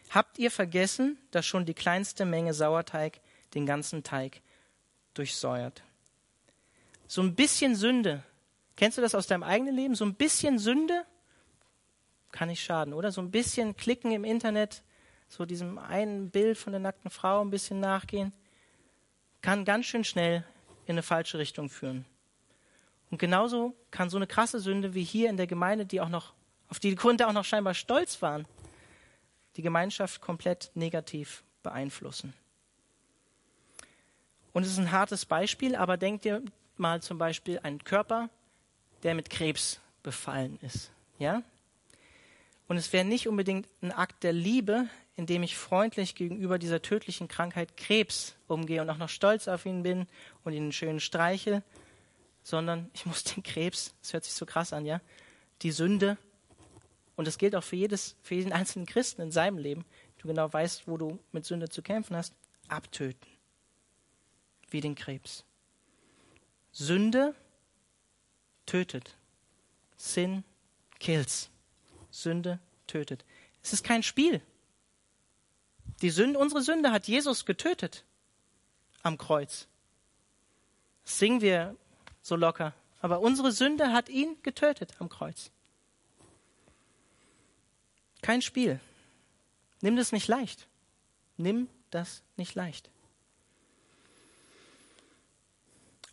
A: Habt ihr vergessen, dass schon die kleinste Menge Sauerteig den ganzen Teig durchsäuert? So ein bisschen Sünde. Kennst du das aus deinem eigenen Leben? So ein bisschen Sünde kann nicht schaden, oder? So ein bisschen klicken im Internet, so diesem einen Bild von der nackten Frau ein bisschen nachgehen kann ganz schön schnell in eine falsche Richtung führen. Und genauso kann so eine krasse Sünde wie hier in der Gemeinde, die auch noch, auf die die Gründe auch noch scheinbar stolz waren, die Gemeinschaft komplett negativ beeinflussen. Und es ist ein hartes Beispiel, aber denkt dir mal zum Beispiel einen Körper, der mit Krebs befallen ist. Ja? Und es wäre nicht unbedingt ein Akt der Liebe, indem ich freundlich gegenüber dieser tödlichen Krankheit Krebs umgehe und auch noch stolz auf ihn bin und ihn schön streichel, sondern ich muss den Krebs, das hört sich so krass an, ja, die Sünde, und das gilt auch für, jedes, für jeden einzelnen Christen in seinem Leben, du genau weißt, wo du mit Sünde zu kämpfen hast, abtöten. Wie den Krebs. Sünde tötet. Sin kills. Sünde tötet. Es ist kein Spiel. Die Sünde, unsere Sünde hat Jesus getötet am Kreuz. Das singen wir so locker. Aber unsere Sünde hat ihn getötet am Kreuz. Kein Spiel. Nimm das nicht leicht. Nimm das nicht leicht.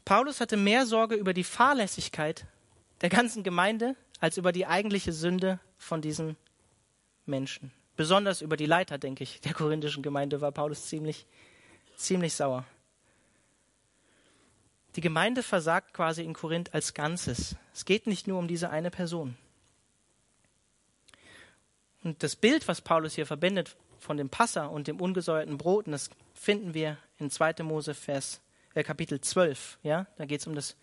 A: Paulus hatte mehr Sorge über die Fahrlässigkeit der ganzen Gemeinde als über die eigentliche Sünde von diesen Menschen. Besonders über die Leiter, denke ich, der korinthischen Gemeinde war Paulus ziemlich, ziemlich sauer. Die Gemeinde versagt quasi in Korinth als Ganzes. Es geht nicht nur um diese eine Person. Und das Bild, was Paulus hier verbindet von dem Passa und dem ungesäuerten Brot, das finden wir in 2. Mose Vers, äh, Kapitel 12. Ja? Da geht es um das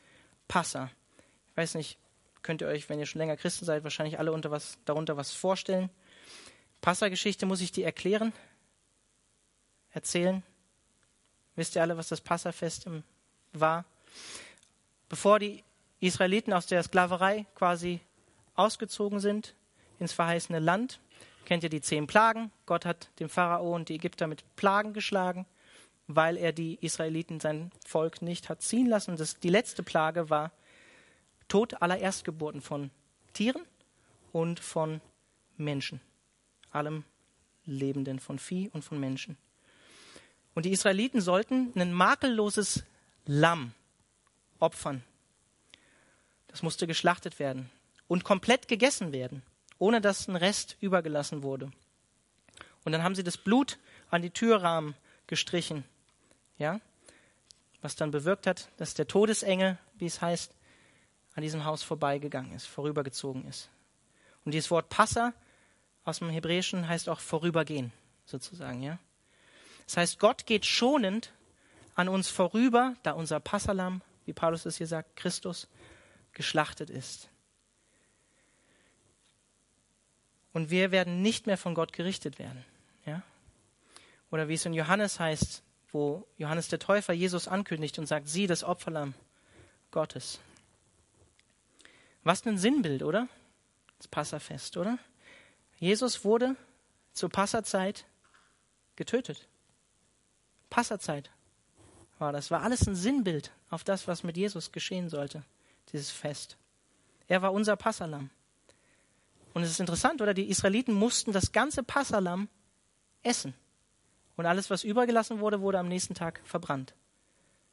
A: Passa. Ich weiß nicht, könnt ihr euch, wenn ihr schon länger Christen seid, wahrscheinlich alle unter was, darunter was vorstellen. Passageschichte muss ich die erklären, erzählen. Wisst ihr alle, was das Passafest war? Bevor die Israeliten aus der Sklaverei quasi ausgezogen sind ins verheißene Land, kennt ihr die zehn Plagen. Gott hat den Pharao und die Ägypter mit Plagen geschlagen, weil er die Israeliten, sein Volk, nicht hat ziehen lassen. Das, die letzte Plage war Tod aller Erstgeburten von Tieren und von Menschen. Allem Lebenden, von Vieh und von Menschen. Und die Israeliten sollten ein makelloses Lamm opfern. Das musste geschlachtet werden und komplett gegessen werden, ohne dass ein Rest übergelassen wurde. Und dann haben sie das Blut an die Türrahmen gestrichen, ja, was dann bewirkt hat, dass der Todesengel, wie es heißt, an diesem Haus vorbeigegangen ist, vorübergezogen ist. Und dieses Wort Passa aus dem Hebräischen heißt auch vorübergehen, sozusagen, ja. Das heißt, Gott geht schonend an uns vorüber, da unser Passalam, wie Paulus es hier sagt, Christus, geschlachtet ist. Und wir werden nicht mehr von Gott gerichtet werden. Ja? Oder wie es in Johannes heißt, wo Johannes der Täufer Jesus ankündigt und sagt, sieh das Opferlamm Gottes. Was ein Sinnbild, oder? Das Passafest, oder? Jesus wurde zur Passazeit getötet. Passazeit war das. War alles ein Sinnbild auf das, was mit Jesus geschehen sollte, dieses Fest. Er war unser Passalam. Und es ist interessant, oder? Die Israeliten mussten das ganze Passalam essen. Und alles, was übergelassen wurde, wurde am nächsten Tag verbrannt.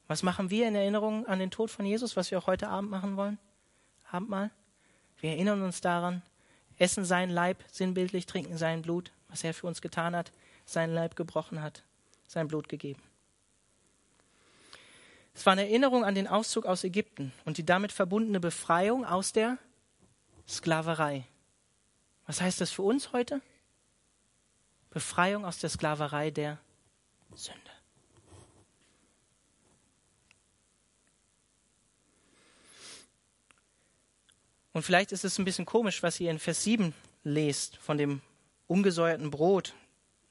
A: Was machen wir in Erinnerung an den Tod von Jesus, was wir auch heute Abend machen wollen? Abendmahl. Wir erinnern uns daran, essen sein Leib sinnbildlich, trinken sein Blut, was er für uns getan hat, sein Leib gebrochen hat, sein Blut gegeben. Es war eine Erinnerung an den Auszug aus Ägypten und die damit verbundene Befreiung aus der Sklaverei. Was heißt das für uns heute? Befreiung aus der Sklaverei der Sünde. Und vielleicht ist es ein bisschen komisch, was ihr in Vers 7 lest von dem ungesäuerten Brot,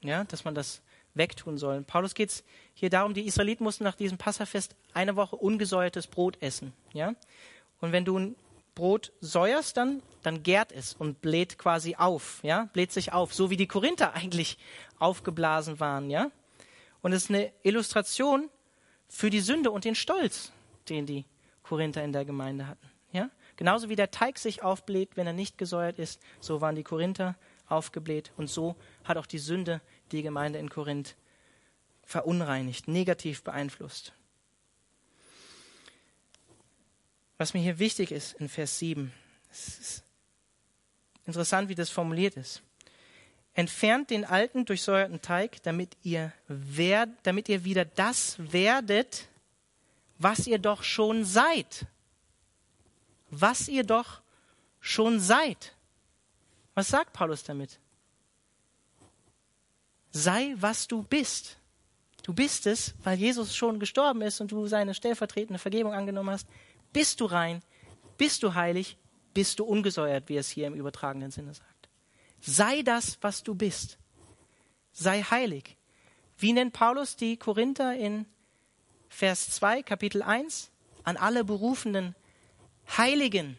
A: ja, dass man das wegtun soll. Paulus geht es hier darum, die Israeliten mussten nach diesem Passafest eine Woche ungesäuertes Brot essen, ja. Und wenn du ein Brot säuerst, dann, dann gärt es und bläht quasi auf, ja, bläht sich auf, so wie die Korinther eigentlich aufgeblasen waren, ja. Und es ist eine Illustration für die Sünde und den Stolz, den die Korinther in der Gemeinde hatten. Genauso wie der Teig sich aufbläht, wenn er nicht gesäuert ist, so waren die Korinther aufgebläht und so hat auch die Sünde die Gemeinde in Korinth verunreinigt, negativ beeinflusst. Was mir hier wichtig ist in Vers 7, es ist interessant, wie das formuliert ist. Entfernt den alten durchsäuerten Teig, damit ihr, werd, damit ihr wieder das werdet, was ihr doch schon seid was ihr doch schon seid. Was sagt Paulus damit? Sei, was du bist. Du bist es, weil Jesus schon gestorben ist und du seine stellvertretende Vergebung angenommen hast. Bist du rein, bist du heilig, bist du ungesäuert, wie es hier im übertragenen Sinne sagt. Sei das, was du bist. Sei heilig. Wie nennt Paulus die Korinther in Vers 2, Kapitel 1? An alle Berufenen Heiligen.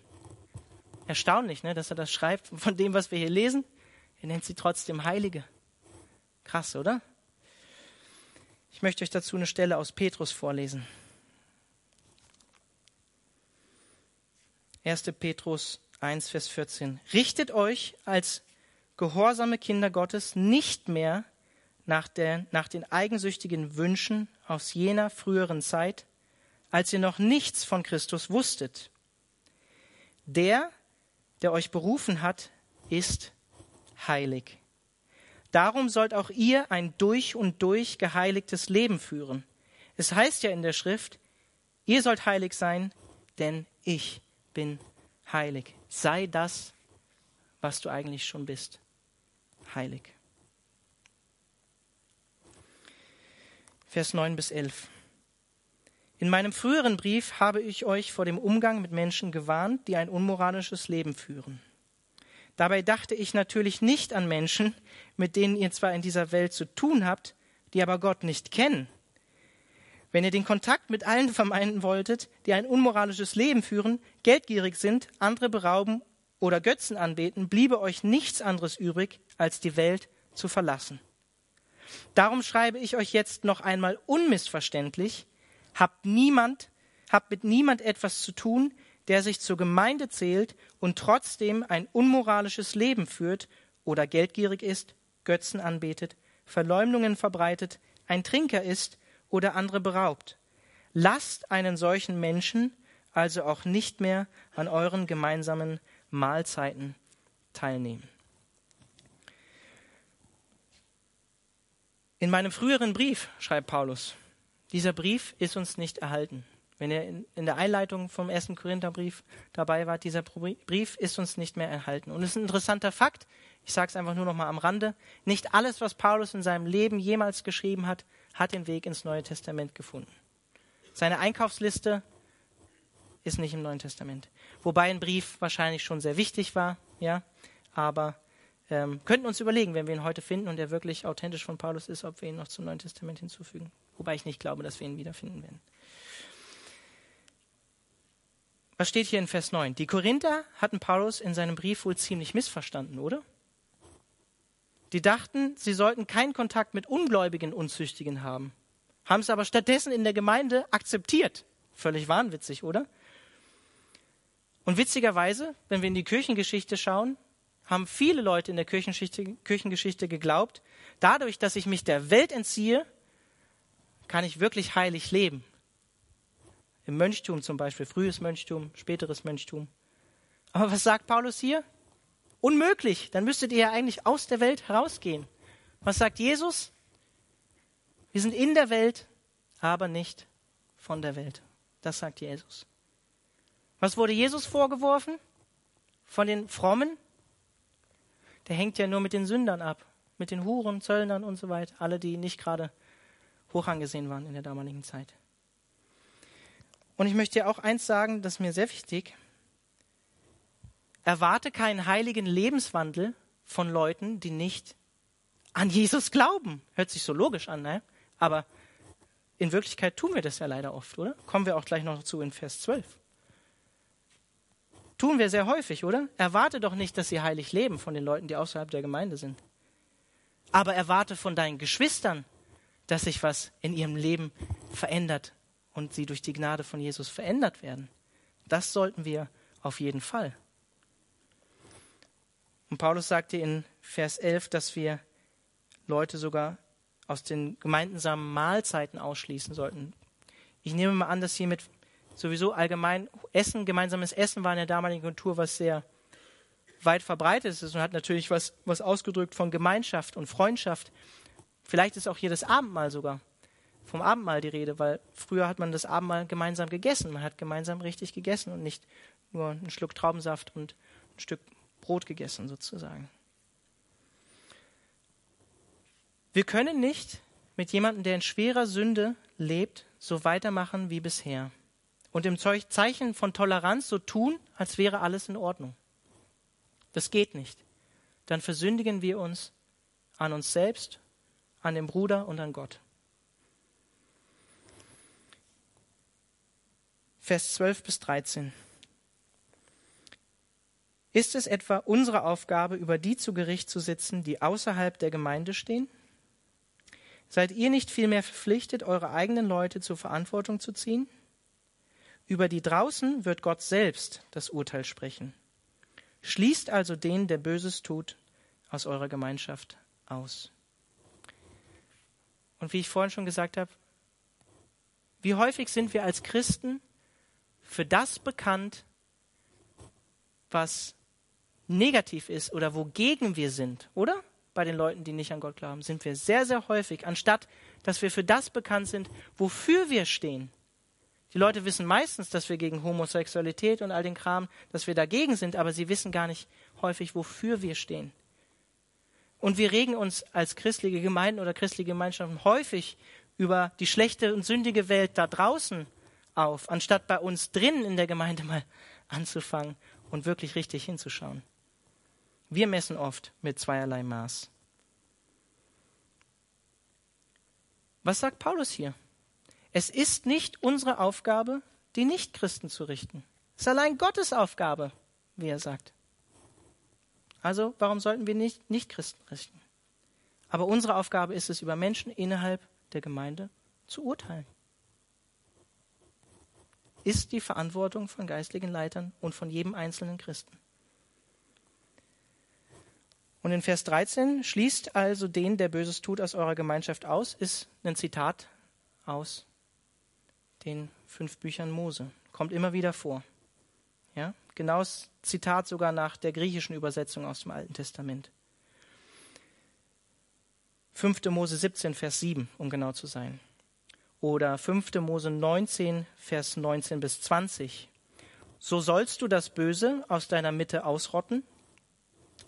A: Erstaunlich, ne, dass er das schreibt von dem, was wir hier lesen. Er nennt sie trotzdem Heilige. Krass, oder? Ich möchte euch dazu eine Stelle aus Petrus vorlesen. 1. Petrus 1, Vers 14. Richtet euch als gehorsame Kinder Gottes nicht mehr nach, der, nach den eigensüchtigen Wünschen aus jener früheren Zeit, als ihr noch nichts von Christus wusstet der, der euch berufen hat, ist heilig. Darum sollt auch ihr ein durch und durch geheiligtes Leben führen. Es heißt ja in der Schrift, ihr sollt heilig sein, denn ich bin heilig. Sei das, was du eigentlich schon bist. Heilig. Vers 9 bis 11. In meinem früheren Brief habe ich euch vor dem Umgang mit Menschen gewarnt, die ein unmoralisches Leben führen. Dabei dachte ich natürlich nicht an Menschen, mit denen ihr zwar in dieser Welt zu tun habt, die aber Gott nicht kennen. Wenn ihr den Kontakt mit allen vermeiden wolltet, die ein unmoralisches Leben führen, geldgierig sind, andere berauben oder Götzen anbeten, bliebe euch nichts anderes übrig, als die Welt zu verlassen. Darum schreibe ich euch jetzt noch einmal unmissverständlich, habt niemand, habt mit niemand etwas zu tun, der sich zur Gemeinde zählt und trotzdem ein unmoralisches Leben führt oder geldgierig ist, Götzen anbetet, Verleumdungen verbreitet, ein Trinker ist oder andere beraubt. Lasst einen solchen Menschen also auch nicht mehr an euren gemeinsamen Mahlzeiten teilnehmen. In meinem früheren Brief, schreibt Paulus, dieser Brief ist uns nicht erhalten. Wenn ihr in, der Einleitung vom ersten Korintherbrief dabei wart, dieser Brief ist uns nicht mehr erhalten. Und es ist ein interessanter Fakt, ich sage es einfach nur noch mal am Rande, nicht alles, was Paulus in seinem Leben jemals geschrieben hat, hat den Weg ins Neue Testament gefunden. Seine Einkaufsliste ist nicht im Neuen Testament. Wobei ein Brief wahrscheinlich schon sehr wichtig war, ja, aber ähm, könnten uns überlegen, wenn wir ihn heute finden und er wirklich authentisch von Paulus ist, ob wir ihn noch zum Neuen Testament hinzufügen. Wobei ich nicht glaube, dass wir ihn wiederfinden werden. Was steht hier in Vers 9? Die Korinther hatten Paulus in seinem Brief wohl ziemlich missverstanden, oder? Die dachten, sie sollten keinen Kontakt mit ungläubigen Unzüchtigen haben, haben es aber stattdessen in der Gemeinde akzeptiert. Völlig wahnwitzig, oder? Und witzigerweise, wenn wir in die Kirchengeschichte schauen, haben viele Leute in der Kirchengeschichte, Kirchengeschichte geglaubt, dadurch, dass ich mich der Welt entziehe, kann ich wirklich heilig leben. Im Mönchtum zum Beispiel, frühes Mönchtum, späteres Mönchtum. Aber was sagt Paulus hier? Unmöglich. Dann müsstet ihr ja eigentlich aus der Welt herausgehen. Was sagt Jesus? Wir sind in der Welt, aber nicht von der Welt. Das sagt Jesus. Was wurde Jesus vorgeworfen? Von den Frommen? Der hängt ja nur mit den Sündern ab, mit den Huren, Zöllnern und so weiter, alle, die nicht gerade hoch angesehen waren in der damaligen Zeit. Und ich möchte dir auch eins sagen, das ist mir sehr wichtig. Erwarte keinen heiligen Lebenswandel von Leuten, die nicht an Jesus glauben. Hört sich so logisch an, ne? Aber in Wirklichkeit tun wir das ja leider oft, oder? Kommen wir auch gleich noch zu in Vers 12. Tun wir sehr häufig, oder? Erwarte doch nicht, dass sie heilig leben von den Leuten, die außerhalb der Gemeinde sind. Aber erwarte von deinen Geschwistern, dass sich was in ihrem Leben verändert und sie durch die Gnade von Jesus verändert werden. Das sollten wir auf jeden Fall. Und Paulus sagte in Vers 11, dass wir Leute sogar aus den gemeinsamen Mahlzeiten ausschließen sollten. Ich nehme mal an, dass hiermit sowieso allgemein Essen, gemeinsames Essen war in der damaligen Kultur was sehr weit verbreitet ist und hat natürlich was, was ausgedrückt von Gemeinschaft und Freundschaft. Vielleicht ist auch hier das Abendmahl sogar vom Abendmahl die Rede, weil früher hat man das Abendmahl gemeinsam gegessen. Man hat gemeinsam richtig gegessen und nicht nur einen Schluck Traubensaft und ein Stück Brot gegessen sozusagen. Wir können nicht mit jemandem, der in schwerer Sünde lebt, so weitermachen wie bisher und im Zeichen von Toleranz so tun, als wäre alles in Ordnung. Das geht nicht. Dann versündigen wir uns an uns selbst, an dem Bruder und an Gott. Vers 12 bis 13. Ist es etwa unsere Aufgabe, über die zu Gericht zu sitzen, die außerhalb der Gemeinde stehen? Seid ihr nicht vielmehr verpflichtet, eure eigenen Leute zur Verantwortung zu ziehen? Über die draußen wird Gott selbst das Urteil sprechen. Schließt also den, der Böses tut, aus eurer Gemeinschaft aus. Und wie ich vorhin schon gesagt habe, wie häufig sind wir als Christen für das bekannt, was negativ ist oder wogegen wir sind, oder? Bei den Leuten, die nicht an Gott glauben, sind wir sehr, sehr häufig, anstatt dass wir für das bekannt sind, wofür wir stehen. Die Leute wissen meistens, dass wir gegen Homosexualität und all den Kram, dass wir dagegen sind, aber sie wissen gar nicht häufig, wofür wir stehen. Und wir regen uns als christliche Gemeinden oder christliche Gemeinschaften häufig über die schlechte und sündige Welt da draußen auf, anstatt bei uns drinnen in der Gemeinde mal anzufangen und wirklich richtig hinzuschauen. Wir messen oft mit zweierlei Maß. Was sagt Paulus hier? Es ist nicht unsere Aufgabe, die Nichtchristen zu richten. Es ist allein Gottes Aufgabe, wie er sagt. Also, warum sollten wir nicht Nichtchristen richten? Aber unsere Aufgabe ist es, über Menschen innerhalb der Gemeinde zu urteilen. Ist die Verantwortung von geistlichen Leitern und von jedem einzelnen Christen. Und in Vers 13 schließt also den, der Böses tut, aus eurer Gemeinschaft aus, ist ein Zitat aus den fünf Büchern Mose. Kommt immer wieder vor. Ja? Genaues Zitat sogar nach der griechischen Übersetzung aus dem Alten Testament. 5. Mose 17, Vers 7, um genau zu sein. Oder 5. Mose 19, Vers 19 bis 20. So sollst du das Böse aus deiner Mitte ausrotten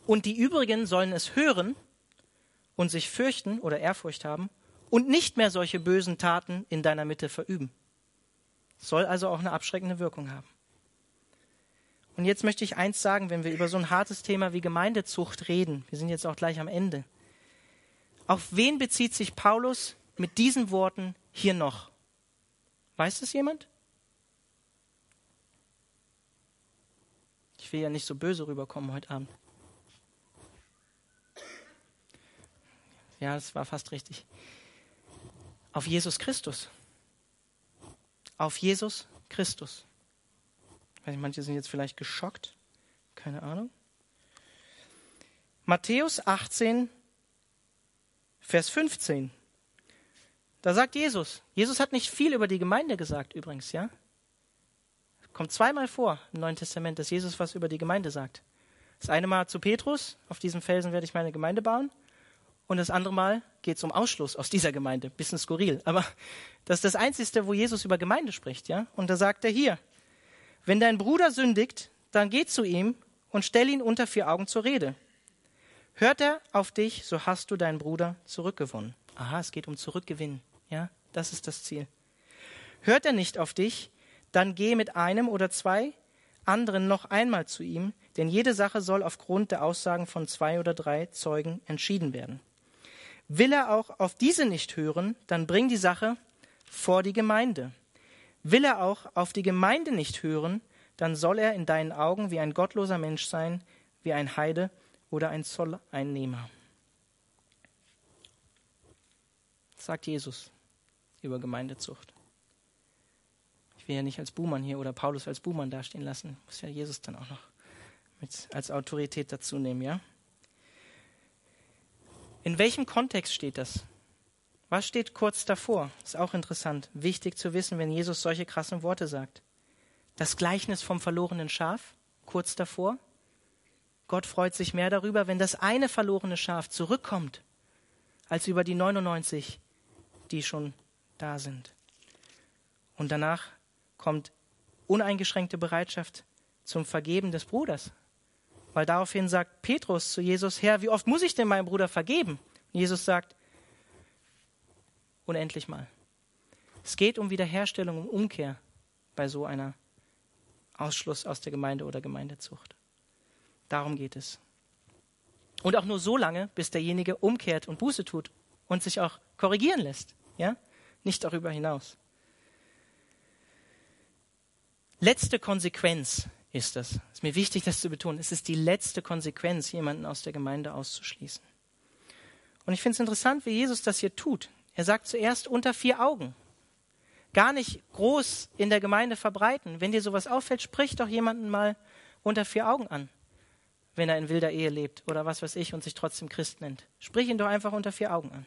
A: und die übrigen sollen es hören und sich fürchten oder Ehrfurcht haben und nicht mehr solche bösen Taten in deiner Mitte verüben. Soll also auch eine abschreckende Wirkung haben. Und jetzt möchte ich eins sagen, wenn wir über so ein hartes Thema wie Gemeindezucht reden, wir sind jetzt auch gleich am Ende. Auf wen bezieht sich Paulus mit diesen Worten hier noch? Weiß es jemand? Ich will ja nicht so böse rüberkommen heute Abend. Ja, das war fast richtig. Auf Jesus Christus. Auf Jesus Christus. Manche sind jetzt vielleicht geschockt. Keine Ahnung. Matthäus 18, Vers 15. Da sagt Jesus, Jesus hat nicht viel über die Gemeinde gesagt übrigens, ja? Kommt zweimal vor im Neuen Testament, dass Jesus was über die Gemeinde sagt. Das eine Mal zu Petrus, auf diesem Felsen werde ich meine Gemeinde bauen. Und das andere Mal geht es um Ausschluss aus dieser Gemeinde. Bisschen skurril. Aber das ist das Einzige, wo Jesus über Gemeinde spricht, ja? Und da sagt er hier, wenn dein Bruder sündigt, dann geh zu ihm und stell ihn unter vier Augen zur Rede. Hört er auf dich, so hast du deinen Bruder zurückgewonnen. Aha, es geht um Zurückgewinnen, ja? Das ist das Ziel. Hört er nicht auf dich, dann geh mit einem oder zwei anderen noch einmal zu ihm, denn jede Sache soll aufgrund der Aussagen von zwei oder drei Zeugen entschieden werden. Will er auch auf diese nicht hören, dann bring die Sache vor die Gemeinde. Will er auch auf die Gemeinde nicht hören, dann soll er in deinen Augen wie ein gottloser Mensch sein, wie ein Heide oder ein Zolleinnehmer. sagt Jesus über Gemeindezucht. Ich will ja nicht als Buhmann hier oder Paulus als Buhmann dastehen lassen. Muss ja Jesus dann auch noch mit als Autorität dazu nehmen, ja? In welchem Kontext steht das? Was steht kurz davor? Ist auch interessant. Wichtig zu wissen, wenn Jesus solche krassen Worte sagt. Das Gleichnis vom verlorenen Schaf, kurz davor. Gott freut sich mehr darüber, wenn das eine verlorene Schaf zurückkommt, als über die 99, die schon da sind. Und danach kommt uneingeschränkte Bereitschaft zum Vergeben des Bruders, weil daraufhin sagt Petrus zu Jesus, Herr, wie oft muss ich denn meinem Bruder vergeben? Und Jesus sagt, unendlich mal. Es geht um Wiederherstellung, um Umkehr bei so einer Ausschluss aus der Gemeinde oder Gemeindezucht. Darum geht es. Und auch nur so lange, bis derjenige umkehrt und Buße tut und sich auch korrigieren lässt. Ja? Nicht darüber hinaus. Letzte Konsequenz ist das. Es ist mir wichtig, das zu betonen. Es ist die letzte Konsequenz, jemanden aus der Gemeinde auszuschließen. Und ich finde es interessant, wie Jesus das hier tut. Er sagt zuerst unter vier Augen. Gar nicht groß in der Gemeinde verbreiten. Wenn dir sowas auffällt, sprich doch jemanden mal unter vier Augen an, wenn er in wilder Ehe lebt oder was weiß ich und sich trotzdem Christ nennt. Sprich ihn doch einfach unter vier Augen an.